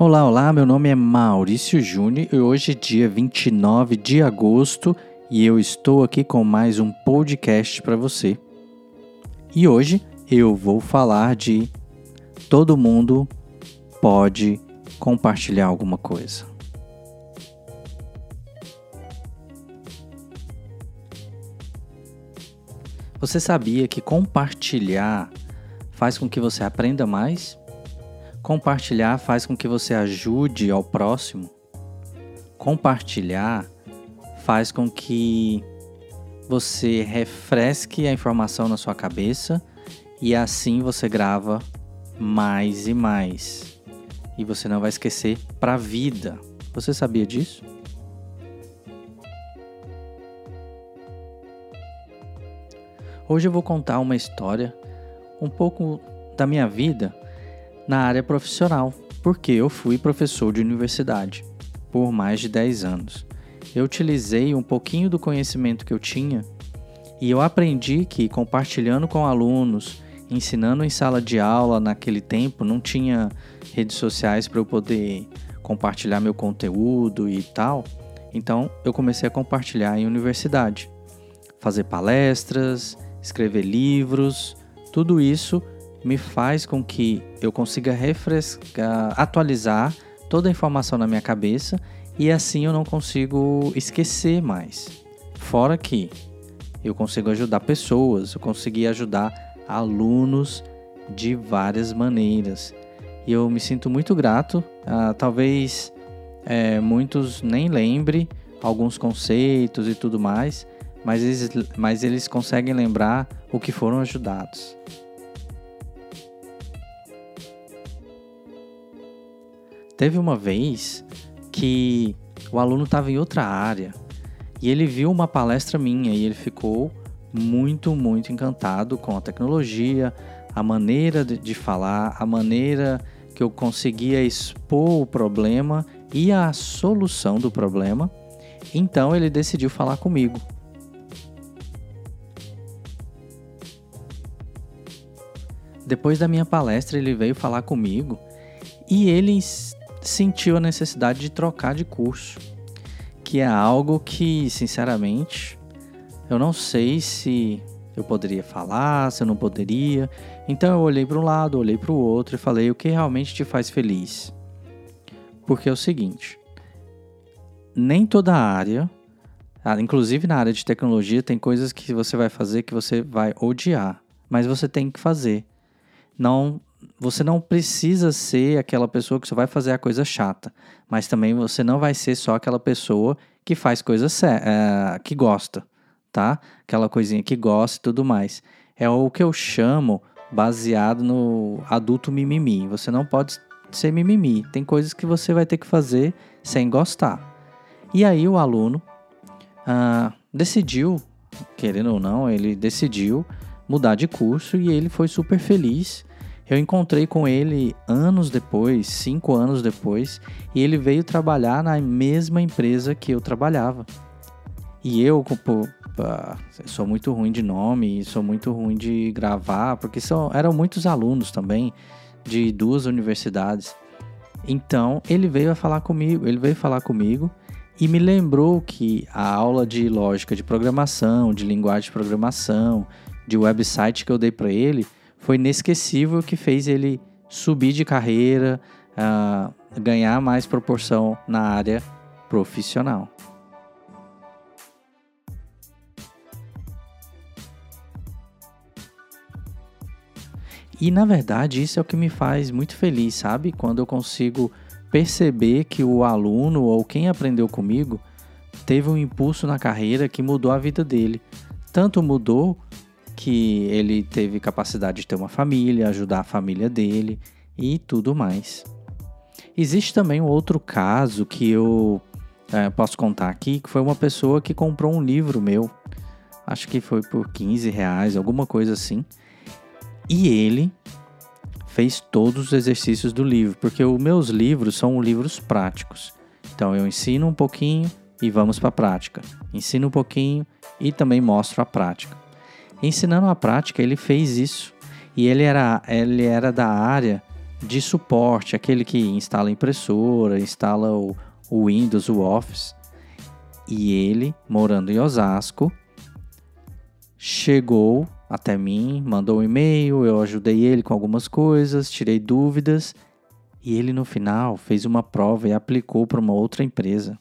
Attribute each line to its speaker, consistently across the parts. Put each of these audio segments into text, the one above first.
Speaker 1: Olá, olá, meu nome é Maurício Júnior e hoje é dia 29 de agosto e eu estou aqui com mais um podcast para você. E hoje eu vou falar de todo mundo pode compartilhar alguma coisa. Você sabia que compartilhar faz com que você aprenda mais? Compartilhar faz com que você ajude ao próximo. Compartilhar faz com que você refresque a informação na sua cabeça e assim você grava mais e mais. E você não vai esquecer para a vida. Você sabia disso? Hoje eu vou contar uma história um pouco da minha vida na área profissional, porque eu fui professor de universidade por mais de 10 anos. Eu utilizei um pouquinho do conhecimento que eu tinha e eu aprendi que compartilhando com alunos, ensinando em sala de aula naquele tempo, não tinha redes sociais para eu poder compartilhar meu conteúdo e tal. Então eu comecei a compartilhar em universidade, fazer palestras, escrever livros, tudo isso me faz com que eu consiga refrescar, atualizar toda a informação na minha cabeça e assim eu não consigo esquecer mais. Fora que eu consigo ajudar pessoas, eu consegui ajudar alunos de várias maneiras. E eu me sinto muito grato. Ah, talvez é, muitos nem lembrem alguns conceitos e tudo mais, mas eles, mas eles conseguem lembrar o que foram ajudados. Teve uma vez que o aluno estava em outra área e ele viu uma palestra minha e ele ficou muito, muito encantado com a tecnologia, a maneira de, falar, a maneira que eu conseguia expor o problema e a solução do problema. Então ele decidiu falar comigo. Depois da minha palestra, ele veio falar comigo e ele sentiu a necessidade de trocar de curso, que é algo que, sinceramente, eu não sei se eu poderia falar, se eu não poderia. Então eu olhei para um lado, olhei para o outro e falei o que realmente te faz feliz. Porque é o seguinte, nem toda área, ah, inclusive na área de tecnologia, tem coisas que você vai fazer que você vai odiar, mas você tem que fazer. Não você não precisa ser aquela pessoa que só vai fazer a coisa chata, mas também você não vai ser só aquela pessoa que faz coisa é, que gosta, tá? Aquela coisinha que gosta e tudo mais. É o que eu chamo baseado no adulto mimimi. Você não pode ser mimimi. Tem coisas que você vai ter que fazer sem gostar. E aí o aluno ah, decidiu, querendo ou não, ele decidiu mudar de curso e ele foi super feliz eu encontrei com ele anos depois, cinco anos depois, e ele veio trabalhar na mesma empresa que eu trabalhava. E eu, pô, sou muito ruim de nome, sou muito ruim de gravar, porque são, eram muitos alunos também de duas universidades. Então ele veio a falar comigo, ele veio falar comigo e me lembrou que a aula de lógica de programação, de linguagem de programação, de website que eu dei para ele foi inesquecível que fez ele subir de carreira, uh, ganhar mais proporção na área profissional. E na verdade, isso é o que me faz muito feliz, sabe? Quando eu consigo perceber que o aluno ou quem aprendeu comigo teve um impulso na carreira que mudou a vida dele. Tanto mudou que ele teve capacidade de ter uma família, ajudar a família dele e tudo mais. Existe também um outro caso que eu é, posso contar aqui, que foi uma pessoa que comprou um livro meu, acho que foi por 15 reais, alguma coisa assim, e ele fez todos os exercícios do livro, porque os meus livros são livros práticos. Então eu ensino um pouquinho e vamos para a prática. Ensino um pouquinho e também mostro a prática. Ensinando a prática, ele fez isso. E ele era, ele era da área de suporte, aquele que instala impressora, instala o, o Windows, o Office. E ele, morando em Osasco, chegou até mim, mandou um e-mail, eu ajudei ele com algumas coisas, tirei dúvidas e ele no final fez uma prova e aplicou para uma outra empresa.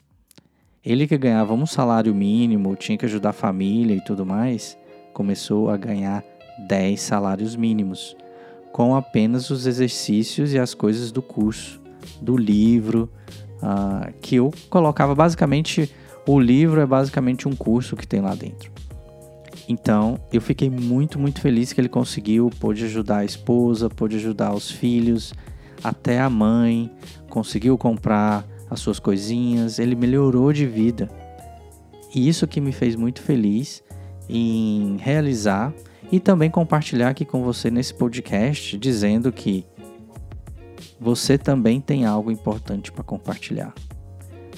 Speaker 1: Ele que ganhava um salário mínimo, tinha que ajudar a família e tudo mais, começou a ganhar 10 salários mínimos, com apenas os exercícios e as coisas do curso, do livro, uh, que eu colocava basicamente. O livro é basicamente um curso que tem lá dentro. Então, eu fiquei muito, muito feliz que ele conseguiu, pôde ajudar a esposa, pôde ajudar os filhos, até a mãe, conseguiu comprar as suas coisinhas, ele melhorou de vida. E isso que me fez muito feliz em realizar e também compartilhar aqui com você nesse podcast, dizendo que você também tem algo importante para compartilhar.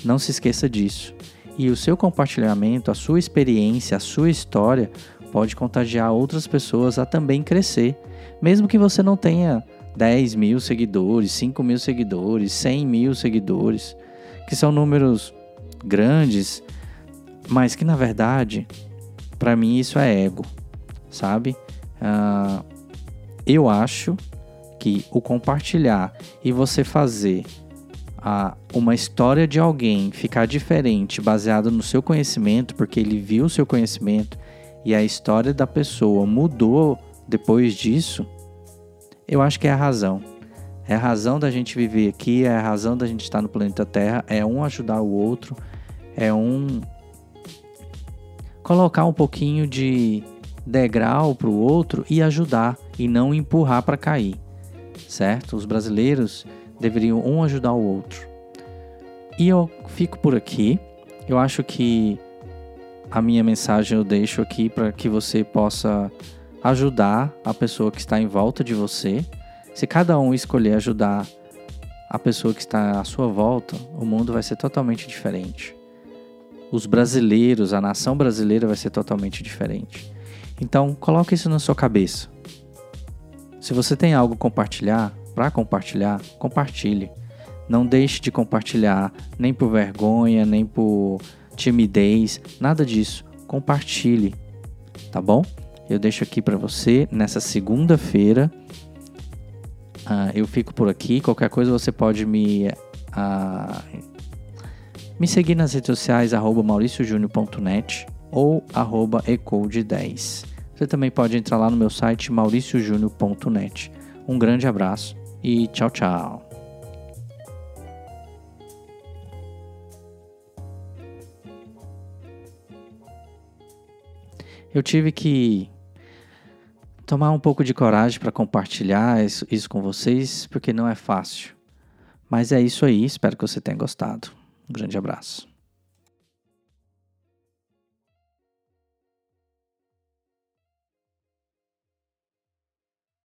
Speaker 1: Não se esqueça disso. E o seu compartilhamento, a sua experiência, a sua história pode contagiar outras pessoas a também crescer. Mesmo que você não tenha 10 mil seguidores, 5 mil seguidores, 100 mil seguidores, que são números grandes, mas que na verdade, para mim isso é ego, sabe? Uh, eu acho que o compartilhar e você fazer a uma história de alguém ficar diferente baseado no seu conhecimento, porque ele viu o seu conhecimento e a história da pessoa mudou depois disso, eu acho que é a razão. É a razão da gente viver aqui, é a razão da gente estar no planeta Terra, é um ajudar o outro, é um colocar um pouquinho de degrau para o outro e ajudar e não empurrar para cair, certo? Os brasileiros deveriam um ajudar o outro. E eu fico por aqui. Eu acho que a minha mensagem eu deixo aqui para que você possa ajudar a pessoa que está em volta de você. Se cada um escolher ajudar a pessoa que está à sua volta, o mundo vai ser totalmente diferente. Os brasileiros, a nação brasileira vai ser totalmente diferente. Então, coloque isso na sua cabeça. Se você tem algo compartilhar, para compartilhar, compartilhe. Não deixe de compartilhar, nem por vergonha, nem por timidez, nada disso. Compartilhe, tá bom? Eu deixo aqui para você nessa segunda-feira. Uh, eu fico por aqui. Qualquer coisa você pode me uh, me seguir nas redes sociais mauriciojúnior.net ou ecode10. Você também pode entrar lá no meu site mauriciojúnior.net. Um grande abraço e tchau, tchau. Eu tive que tomar um pouco de coragem para compartilhar isso, com vocês, porque não é fácil. Mas é isso aí, espero que você tenha gostado. Um grande abraço.